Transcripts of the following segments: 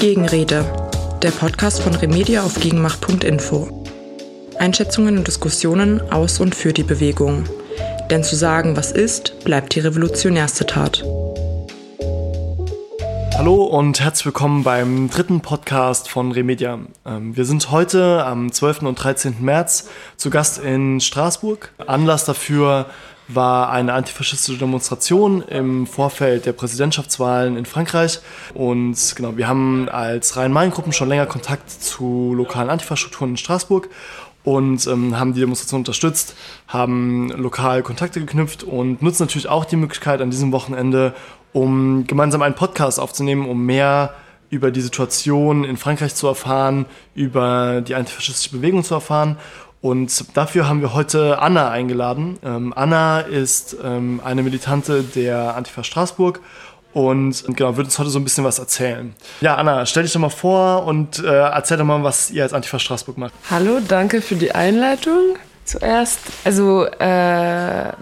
Gegenrede, der Podcast von Remedia auf gegenmacht.info. Einschätzungen und Diskussionen aus und für die Bewegung. Denn zu sagen, was ist, bleibt die revolutionärste Tat. Hallo und herzlich willkommen beim dritten Podcast von Remedia. Ähm, wir sind heute am 12. und 13. März zu Gast in Straßburg. Anlass dafür war eine antifaschistische Demonstration im Vorfeld der Präsidentschaftswahlen in Frankreich. Und genau, wir haben als Rhein-Main-Gruppen schon länger Kontakt zu lokalen Antifastrukturen in Straßburg und ähm, haben die Demonstration unterstützt, haben lokal Kontakte geknüpft und nutzen natürlich auch die Möglichkeit an diesem Wochenende, um gemeinsam einen Podcast aufzunehmen, um mehr über die Situation in Frankreich zu erfahren, über die antifaschistische Bewegung zu erfahren und dafür haben wir heute Anna eingeladen. Ähm, Anna ist ähm, eine Militante der Antifa Straßburg und genau, wird uns heute so ein bisschen was erzählen. Ja, Anna, stell dich doch mal vor und äh, erzähl doch mal, was ihr als Antifa Straßburg macht. Hallo, danke für die Einleitung. Zuerst, also äh,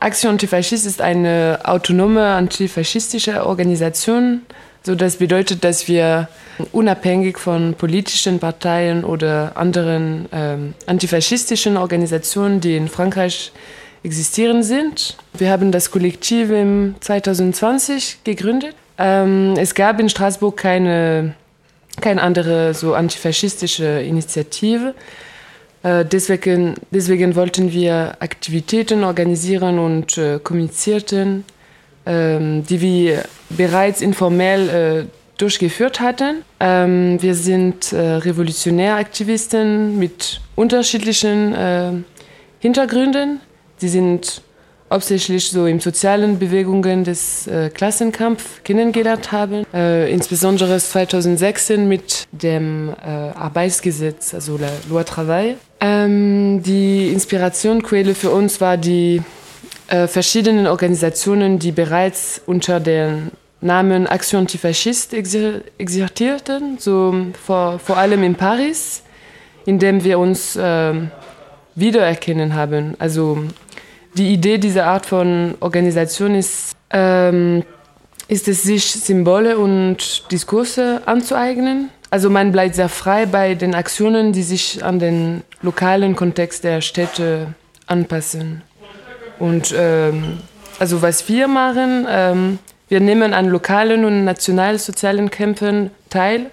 Action Antifaschist ist eine autonome antifaschistische Organisation. So, das bedeutet, dass wir unabhängig von politischen Parteien oder anderen ähm, antifaschistischen Organisationen, die in Frankreich existieren sind. Wir haben das Kollektiv im 2020 gegründet. Ähm, es gab in Straßburg keine, keine andere so antifaschistische Initiative. Äh, deswegen, deswegen wollten wir Aktivitäten organisieren und äh, kommunizierten, die wir bereits informell äh, durchgeführt hatten. Ähm, wir sind äh, Revolutionäraktivisten mit unterschiedlichen äh, Hintergründen. Sie sind hauptsächlich so in sozialen Bewegungen des äh, Klassenkampf kennengelernt haben, äh, insbesondere 2016 mit dem äh, Arbeitsgesetz, also la Loi Travail. Ähm, die Inspirationquelle für uns war die äh, verschiedenen Organisationen, die bereits unter den Namen Action Antifaschist exertierten, so vor, vor allem in Paris, in dem wir uns äh, wiedererkennen haben. Also die Idee dieser Art von Organisation ist, ähm, ist es, sich Symbole und Diskurse anzueignen. Also man bleibt sehr frei bei den Aktionen, die sich an den lokalen Kontext der Städte anpassen. Und ähm, also was wir machen, ähm, wir nehmen an lokalen und nationalsozialen Kämpfen teil,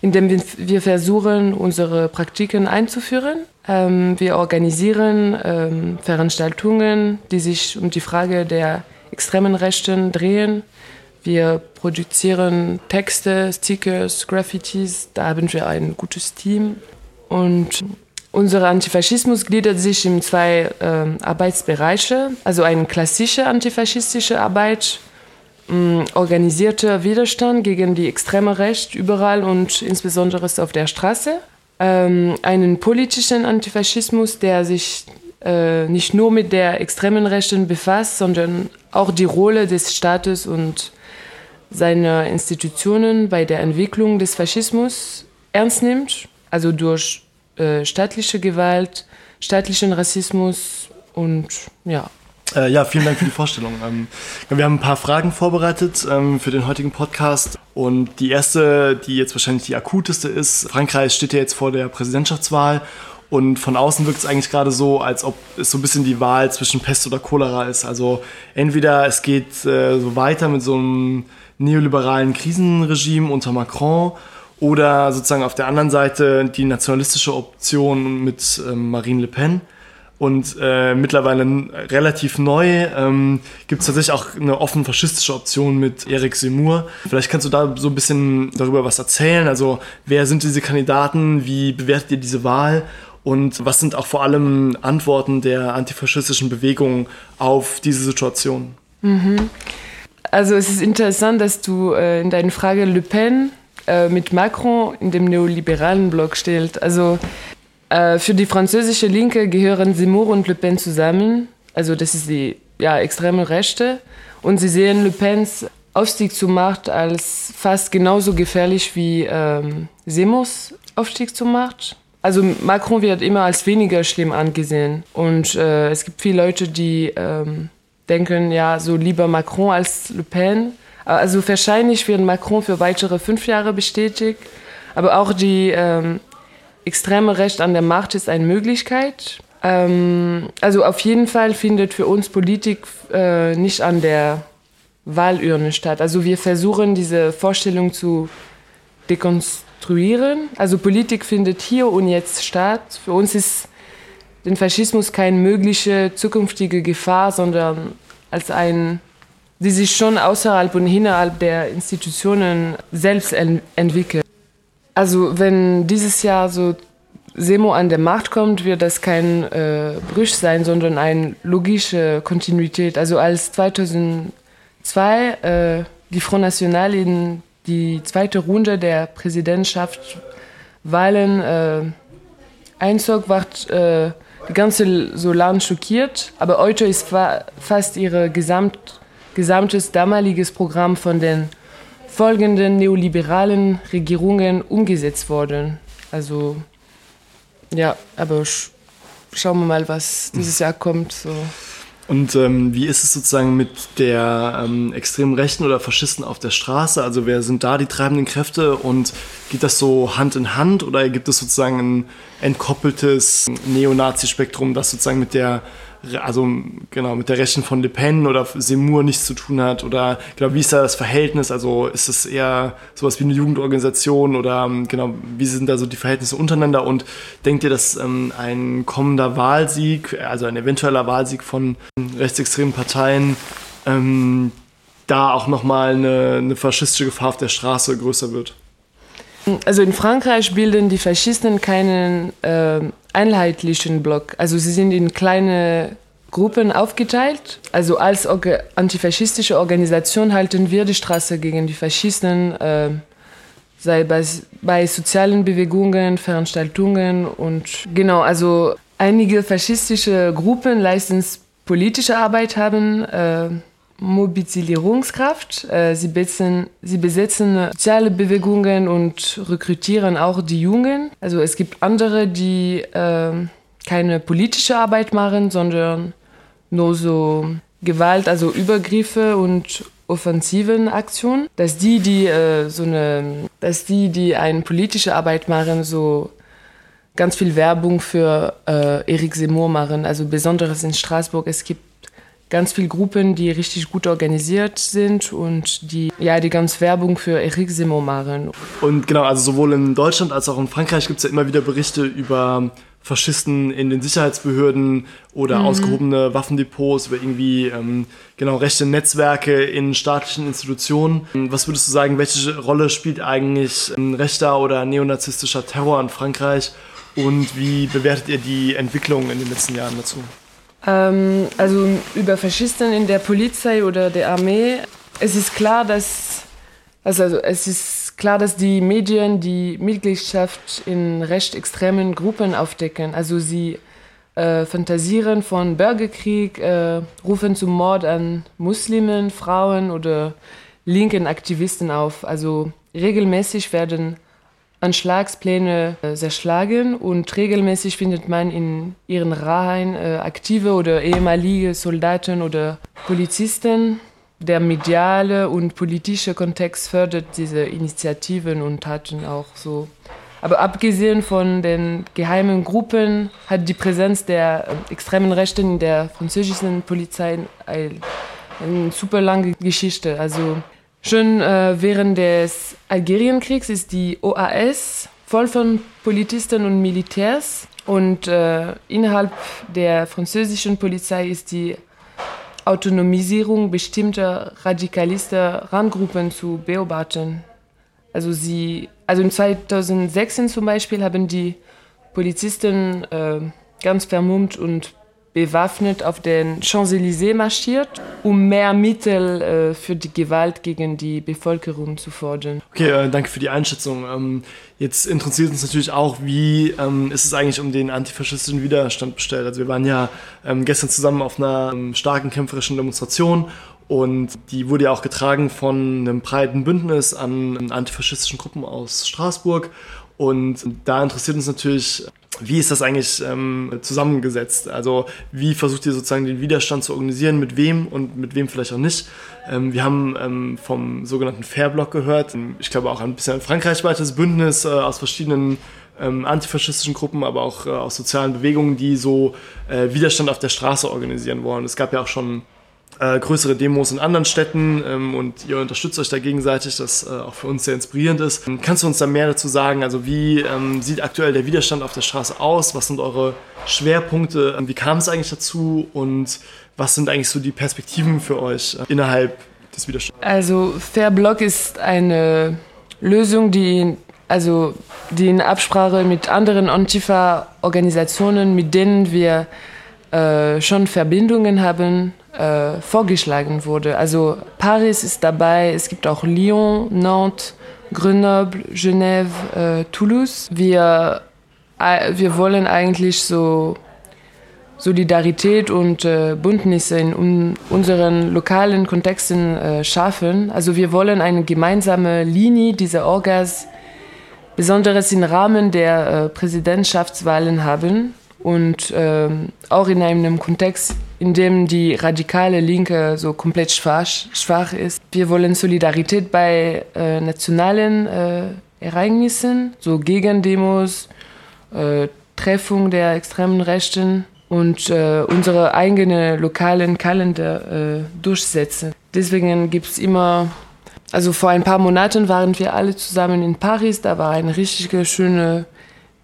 indem wir versuchen, unsere Praktiken einzuführen. Ähm, wir organisieren ähm, Veranstaltungen, die sich um die Frage der extremen Rechten drehen. Wir produzieren Texte, Stickers, Graffitis. Da haben wir ein gutes Team. Und unser Antifaschismus gliedert sich in zwei äh, Arbeitsbereiche. Also eine klassische antifaschistische Arbeit, Mm, organisierter Widerstand gegen die extreme Recht überall und insbesondere auf der Straße. Ähm, einen politischen Antifaschismus, der sich äh, nicht nur mit der extremen Rechten befasst, sondern auch die Rolle des Staates und seiner Institutionen bei der Entwicklung des Faschismus ernst nimmt, also durch äh, staatliche Gewalt, staatlichen Rassismus und ja, äh, ja, vielen Dank für die Vorstellung. Ähm, wir haben ein paar Fragen vorbereitet ähm, für den heutigen Podcast. Und die erste, die jetzt wahrscheinlich die akuteste ist, Frankreich steht ja jetzt vor der Präsidentschaftswahl. Und von außen wirkt es eigentlich gerade so, als ob es so ein bisschen die Wahl zwischen Pest oder Cholera ist. Also entweder es geht äh, so weiter mit so einem neoliberalen Krisenregime unter Macron oder sozusagen auf der anderen Seite die nationalistische Option mit ähm, Marine Le Pen. Und äh, mittlerweile relativ neu ähm, gibt es tatsächlich auch eine offen faschistische Option mit Eric Seymour. Vielleicht kannst du da so ein bisschen darüber was erzählen. Also wer sind diese Kandidaten? Wie bewertet ihr diese Wahl? Und was sind auch vor allem Antworten der antifaschistischen Bewegung auf diese Situation? Mhm. Also es ist interessant, dass du äh, in deiner Frage Le Pen äh, mit Macron in dem neoliberalen Block stellst. Also äh, für die französische Linke gehören Zemmour und Le Pen zusammen. Also das ist die ja, extreme Rechte. Und sie sehen Le Pens Aufstieg zur Macht als fast genauso gefährlich wie ähm, Seymours Aufstieg zur Macht. Also Macron wird immer als weniger schlimm angesehen. Und äh, es gibt viele Leute, die ähm, denken, ja, so lieber Macron als Le Pen. Also wahrscheinlich wird Macron für weitere fünf Jahre bestätigt, aber auch die ähm, extreme Recht an der Macht ist eine Möglichkeit. Ähm, also auf jeden Fall findet für uns Politik äh, nicht an der Wahlurne statt. Also wir versuchen diese Vorstellung zu dekonstruieren. Also Politik findet hier und jetzt statt. Für uns ist den Faschismus keine mögliche zukünftige Gefahr, sondern als ein, die sich schon außerhalb und innerhalb der Institutionen selbst ent entwickelt. Also wenn dieses Jahr so Semo an der Macht kommt, wird das kein äh, Bruch sein, sondern eine logische Kontinuität. Also als 2002 äh, die Front National in die zweite Runde der Präsidentschaftswahlen äh, einzog, war äh, die ganze so schockiert. Aber heute ist fa fast ihr gesamt, gesamtes damaliges Programm von den folgenden neoliberalen Regierungen umgesetzt worden. Also ja, aber sch schauen wir mal, was dieses Jahr kommt. So. Und ähm, wie ist es sozusagen mit der ähm, extremen Rechten oder Faschisten auf der Straße? Also wer sind da die treibenden Kräfte und geht das so Hand in Hand oder gibt es sozusagen ein entkoppeltes Neonazi-Spektrum, das sozusagen mit der also genau mit der Rechten von Le Pen oder Seymour nichts zu tun hat oder genau wie ist da das Verhältnis? Also ist es eher sowas wie eine Jugendorganisation oder ähm, genau wie sind da so die Verhältnisse untereinander? Und denkt ihr dass ähm, ein kommender Wahlsieg also ein eventueller Wahlsieg von rechtsextremen Parteien ähm, da auch noch mal eine, eine faschistische Gefahr auf der Straße größer wird? Also in Frankreich bilden die Faschisten keinen äh, einheitlichen Block. Also sie sind in kleine Gruppen aufgeteilt. Also als antifaschistische Organisation halten wir die Straße gegen die Faschisten, äh, sei bei, bei sozialen Bewegungen, Veranstaltungen und genau, also einige faschistische Gruppen leisten politische Arbeit haben. Äh, Mobilisierungskraft. Äh, sie, besetzen, sie besetzen soziale Bewegungen und rekrutieren auch die Jungen. Also es gibt andere, die äh, keine politische Arbeit machen, sondern nur so Gewalt, also Übergriffe und offensiven Aktionen. Dass die, die äh, so eine, dass die, die eine politische Arbeit machen, so ganz viel Werbung für äh, Eric Seymour machen. Also besonders in Straßburg. Es gibt ganz viele Gruppen, die richtig gut organisiert sind und die ja die ganz Werbung für Eric Simo machen. Und genau, also sowohl in Deutschland als auch in Frankreich gibt es ja immer wieder Berichte über Faschisten in den Sicherheitsbehörden oder mhm. ausgehobene Waffendepots, über irgendwie ähm, genau rechte Netzwerke in staatlichen Institutionen. Was würdest du sagen, welche Rolle spielt eigentlich ähm, rechter oder neonazistischer Terror in Frankreich und wie bewertet ihr die Entwicklung in den letzten Jahren dazu? Ähm, also über Faschisten in der Polizei oder der Armee. Es ist klar, dass also, also es ist klar, dass die Medien die Mitgliedschaft in recht extremen Gruppen aufdecken. Also sie äh, fantasieren von Bürgerkrieg, äh, rufen zum Mord an Muslimen, Frauen oder linken Aktivisten auf. Also regelmäßig werden Anschlagspläne äh, zerschlagen und regelmäßig findet man in ihren Reihen äh, aktive oder ehemalige Soldaten oder Polizisten. Der mediale und politische Kontext fördert diese Initiativen und Taten auch so. Aber abgesehen von den geheimen Gruppen hat die Präsenz der äh, extremen Rechten in der französischen Polizei eine super lange Geschichte. Also Schon äh, während des Algerienkriegs ist die OAS voll von Polizisten und Militärs und äh, innerhalb der französischen Polizei ist die Autonomisierung bestimmter radikalister Randgruppen zu beobachten. Also, sie, also in 2016 zum Beispiel haben die Polizisten äh, ganz vermummt und bewaffnet auf den Champs-Élysées marschiert, um mehr Mittel äh, für die Gewalt gegen die Bevölkerung zu fordern. Okay, äh, danke für die Einschätzung. Ähm, jetzt interessiert uns natürlich auch, wie ähm, ist es eigentlich um den antifaschistischen Widerstand bestellt? Also wir waren ja ähm, gestern zusammen auf einer ähm, starken kämpferischen Demonstration und die wurde ja auch getragen von einem breiten Bündnis an antifaschistischen Gruppen aus Straßburg. Und da interessiert uns natürlich, wie ist das eigentlich ähm, zusammengesetzt? Also wie versucht ihr sozusagen den Widerstand zu organisieren, mit wem und mit wem vielleicht auch nicht? Ähm, wir haben ähm, vom sogenannten Fairblock gehört. Ich glaube auch ein bisschen ein frankreichweites Bündnis äh, aus verschiedenen ähm, antifaschistischen Gruppen, aber auch äh, aus sozialen Bewegungen, die so äh, Widerstand auf der Straße organisieren wollen. Es gab ja auch schon äh, größere Demos in anderen Städten ähm, und ihr unterstützt euch da gegenseitig, das äh, auch für uns sehr inspirierend ist. Ähm, kannst du uns da mehr dazu sagen? Also wie ähm, sieht aktuell der Widerstand auf der Straße aus? Was sind eure Schwerpunkte? Ähm, wie kam es eigentlich dazu? Und was sind eigentlich so die Perspektiven für euch äh, innerhalb des Widerstands? Also Fair Block ist eine Lösung, die also die in Absprache mit anderen Antifa-Organisationen, mit denen wir äh, schon Verbindungen haben, äh, vorgeschlagen wurde. Also Paris ist dabei, es gibt auch Lyon, Nantes, Grenoble, Genève, äh, Toulouse. Wir, äh, wir wollen eigentlich so Solidarität und äh, Bündnisse in un unseren lokalen Kontexten äh, schaffen. Also wir wollen eine gemeinsame Linie dieser Orgas, besonders im Rahmen der äh, Präsidentschaftswahlen haben und äh, auch in einem Kontext, in dem die radikale Linke so komplett schwach, schwach ist. Wir wollen Solidarität bei äh, nationalen äh, Ereignissen, so Gegendemos, äh, Treffung der extremen Rechten und äh, unsere eigenen lokalen Kalender äh, durchsetzen. Deswegen gibt es immer, also vor ein paar Monaten waren wir alle zusammen in Paris, da war eine richtig schöne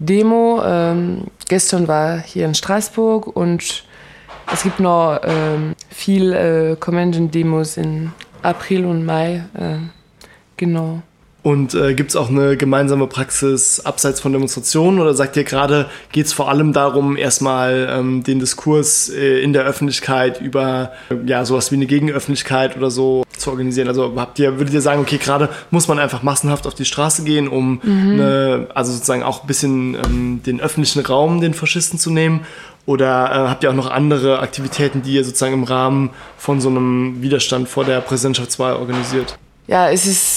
Demo. Ähm, gestern war hier in Straßburg und es gibt noch ähm, viel äh, Convention-Demos in April und Mai. Äh, genau. Und äh, gibt es auch eine gemeinsame Praxis abseits von Demonstrationen oder sagt ihr gerade, geht es vor allem darum, erstmal ähm, den Diskurs äh, in der Öffentlichkeit über äh, ja, sowas wie eine Gegenöffentlichkeit oder so zu organisieren? Also habt ihr, würdet ihr sagen, okay, gerade muss man einfach massenhaft auf die Straße gehen, um mhm. eine, also sozusagen auch ein bisschen ähm, den öffentlichen Raum den Faschisten zu nehmen? Oder äh, habt ihr auch noch andere Aktivitäten, die ihr sozusagen im Rahmen von so einem Widerstand vor der Präsidentschaftswahl organisiert? Ja, es ist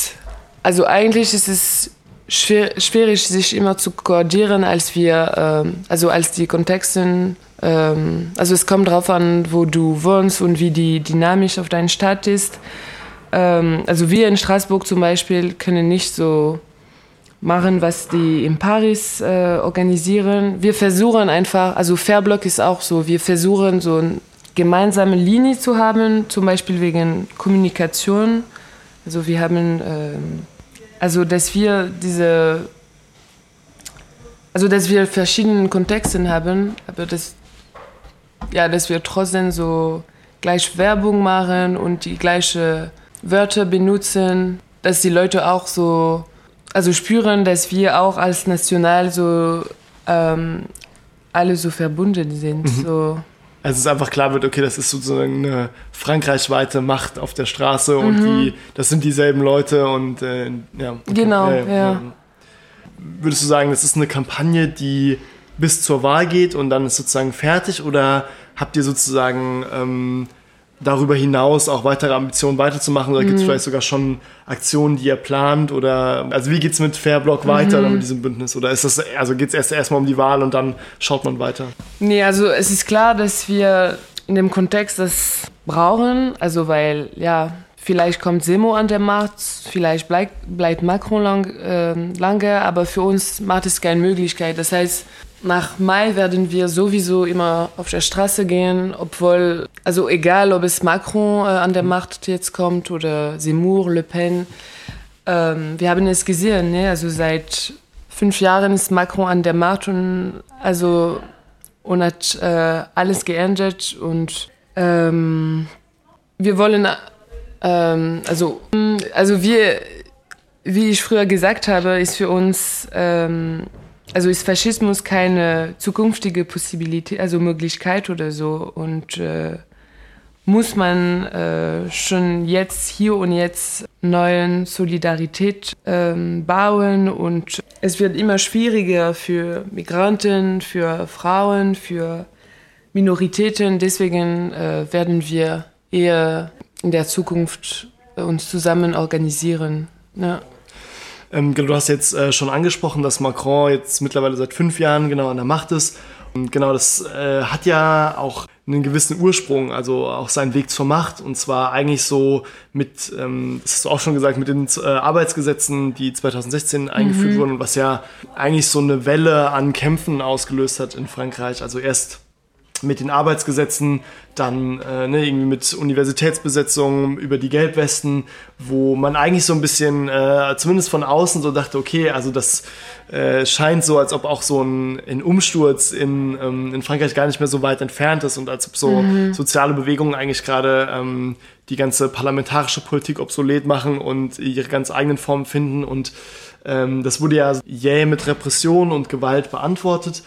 also eigentlich ist es schwer, schwierig, sich immer zu koordinieren, als wir, ähm, also als die Kontexte. Ähm, also es kommt darauf an, wo du wohnst und wie die Dynamik auf deiner Stadt ist. Ähm, also wir in Straßburg zum Beispiel können nicht so machen, was die in Paris äh, organisieren. Wir versuchen einfach, also Fairblock ist auch so, wir versuchen so eine gemeinsame Linie zu haben, zum Beispiel wegen Kommunikation. Also wir haben ähm, also, dass wir diese, also, dass wir verschiedene Kontexte haben, aber dass, ja, dass wir trotzdem so gleich Werbung machen und die gleichen Wörter benutzen, dass die Leute auch so, also spüren, dass wir auch als National so ähm, alle so verbunden sind. Mhm. So. Also es einfach klar wird, okay, das ist sozusagen eine frankreichweite Macht auf der Straße und mhm. die, das sind dieselben Leute und äh, ja. Okay. Genau, ja, ja. ja. Würdest du sagen, das ist eine Kampagne, die bis zur Wahl geht und dann ist sozusagen fertig oder habt ihr sozusagen ähm, darüber hinaus auch weitere Ambitionen weiterzumachen? Oder gibt es mhm. vielleicht sogar schon Aktionen, die ihr plant? Oder also wie geht es mit Fairblock weiter mhm. mit diesem Bündnis? Oder ist das, also geht es erst erstmal um die Wahl und dann schaut man weiter? Nee, also es ist klar, dass wir in dem Kontext das brauchen. Also weil, ja, vielleicht kommt Semo an der Macht, vielleicht bleibt, bleibt Macron lang, äh, lange, aber für uns macht es keine Möglichkeit. Das heißt, nach Mai werden wir sowieso immer auf der Straße gehen, obwohl, also egal, ob es Macron äh, an der Macht jetzt kommt oder Seymour, Le Pen. Ähm, wir haben es gesehen, ne? also seit fünf Jahren ist Macron an der Macht und, also, und hat äh, alles geändert und ähm, wir wollen, ähm, also, also wir, wie ich früher gesagt habe, ist für uns ähm, also ist Faschismus keine zukünftige Possibilität, also Möglichkeit oder so und äh, muss man äh, schon jetzt hier und jetzt neuen Solidarität ähm, bauen und es wird immer schwieriger für Migranten, für Frauen, für Minoritäten. Deswegen äh, werden wir eher in der Zukunft uns zusammen organisieren. Ja. Ähm, du hast jetzt äh, schon angesprochen, dass Macron jetzt mittlerweile seit fünf Jahren genau an der Macht ist. Und genau, das äh, hat ja auch einen gewissen Ursprung, also auch seinen Weg zur Macht. Und zwar eigentlich so mit, ähm, das hast du auch schon gesagt, mit den äh, Arbeitsgesetzen, die 2016 eingeführt mhm. wurden, was ja eigentlich so eine Welle an Kämpfen ausgelöst hat in Frankreich. Also erst mit den Arbeitsgesetzen, dann äh, ne, irgendwie mit Universitätsbesetzungen über die Gelbwesten, wo man eigentlich so ein bisschen, äh, zumindest von außen so dachte, okay, also das äh, scheint so, als ob auch so ein, ein Umsturz in, ähm, in Frankreich gar nicht mehr so weit entfernt ist und als ob so mhm. soziale Bewegungen eigentlich gerade ähm, die ganze parlamentarische Politik obsolet machen und ihre ganz eigenen Formen finden und ähm, das wurde ja jäh mit Repression und Gewalt beantwortet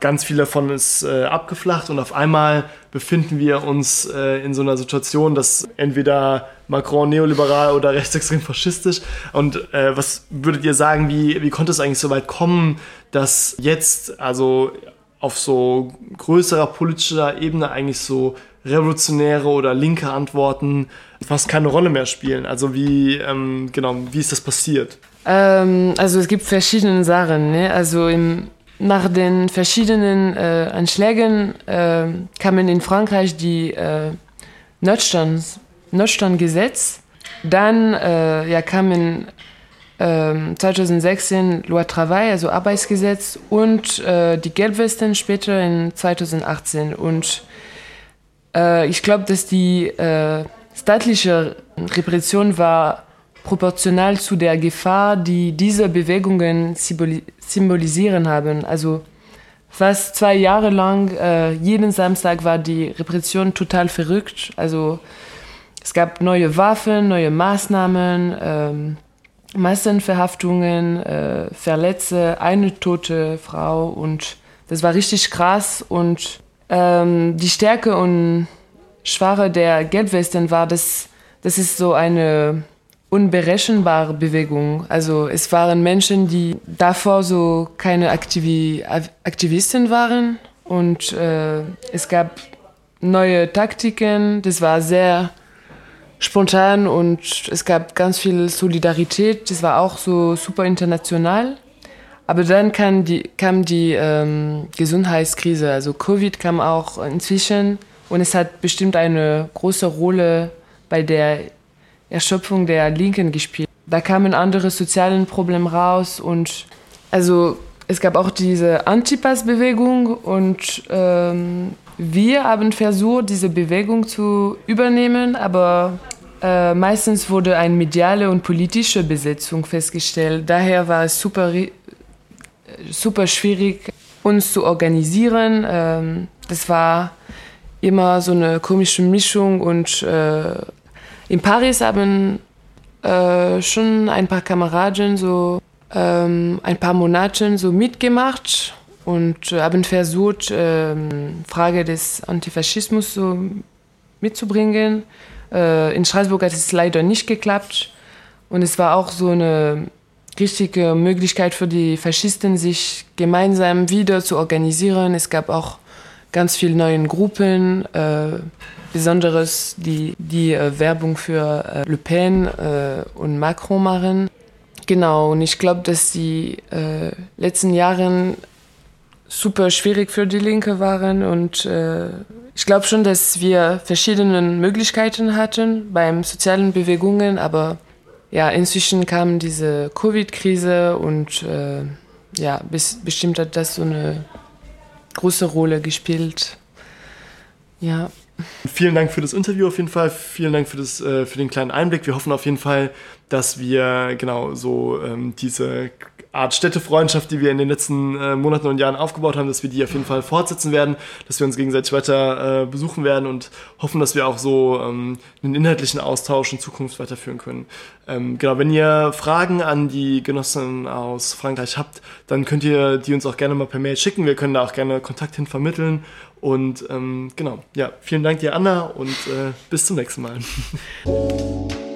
ganz viel davon ist äh, abgeflacht und auf einmal befinden wir uns äh, in so einer Situation, dass entweder Macron neoliberal oder rechtsextrem faschistisch. Und äh, was würdet ihr sagen, wie, wie konnte es eigentlich so weit kommen, dass jetzt also auf so größerer politischer Ebene eigentlich so revolutionäre oder linke Antworten fast keine Rolle mehr spielen? Also wie, ähm, genau, wie ist das passiert? Ähm, also es gibt verschiedene Sachen. Ne? Also im nach den verschiedenen äh, Anschlägen äh, kamen in Frankreich die äh, Notstands, Notstandgesetz. Dann äh, ja, kamen äh, 2016 Loi Travail, also Arbeitsgesetz, und äh, die Gelbwesten später in 2018. Und äh, ich glaube, dass die staatliche Repression war proportional zu der Gefahr, die diese Bewegungen symbolisieren haben. Also fast zwei Jahre lang, äh, jeden Samstag war die Repression total verrückt. Also es gab neue Waffen, neue Maßnahmen, ähm, Massenverhaftungen, äh, Verletzte, eine tote Frau und das war richtig krass und ähm, die Stärke und Schwache der Gelbwesten war, dass das ist so eine unberechenbare Bewegung. Also es waren Menschen, die davor so keine Aktivi Aktivisten waren und äh, es gab neue Taktiken. Das war sehr spontan und es gab ganz viel Solidarität. Das war auch so super international. Aber dann kam die, kam die ähm, Gesundheitskrise, also Covid kam auch inzwischen und es hat bestimmt eine große Rolle bei der Erschöpfung der Linken gespielt. Da kamen andere soziale Probleme raus und also es gab auch diese Antipass-Bewegung und ähm, wir haben versucht, diese Bewegung zu übernehmen, aber äh, meistens wurde eine mediale und politische Besetzung festgestellt. Daher war es super, super schwierig, uns zu organisieren. Ähm, das war immer so eine komische Mischung und äh, in Paris haben äh, schon ein paar Kameraden so ähm, ein paar Monate so mitgemacht und äh, haben versucht, äh, Frage des Antifaschismus so mitzubringen. Äh, in Straßburg hat es leider nicht geklappt und es war auch so eine richtige Möglichkeit für die Faschisten, sich gemeinsam wieder zu organisieren. Es gab auch ganz viele neue Gruppen. Äh, Besonderes die, die äh, Werbung für äh, Le Pen äh, und Macron machen. Genau, und ich glaube, dass die äh, letzten Jahre super schwierig für die Linke waren und äh, ich glaube schon, dass wir verschiedene Möglichkeiten hatten beim sozialen Bewegungen, aber ja, inzwischen kam diese Covid-Krise und äh, ja, bis, bestimmt hat das so eine große Rolle gespielt. Ja. Vielen Dank für das Interview auf jeden Fall. Vielen Dank für, das, äh, für den kleinen Einblick. Wir hoffen auf jeden Fall, dass wir genau so ähm, diese Art Städtefreundschaft, die wir in den letzten äh, Monaten und Jahren aufgebaut haben, dass wir die auf jeden Fall fortsetzen werden, dass wir uns gegenseitig weiter äh, besuchen werden und hoffen, dass wir auch so ähm, einen inhaltlichen Austausch in Zukunft weiterführen können. Ähm, genau, wenn ihr Fragen an die Genossen aus Frankreich habt, dann könnt ihr die uns auch gerne mal per Mail schicken. Wir können da auch gerne Kontakt hin vermitteln. Und ähm, genau, ja, vielen Dank dir, Anna, und äh, bis zum nächsten Mal.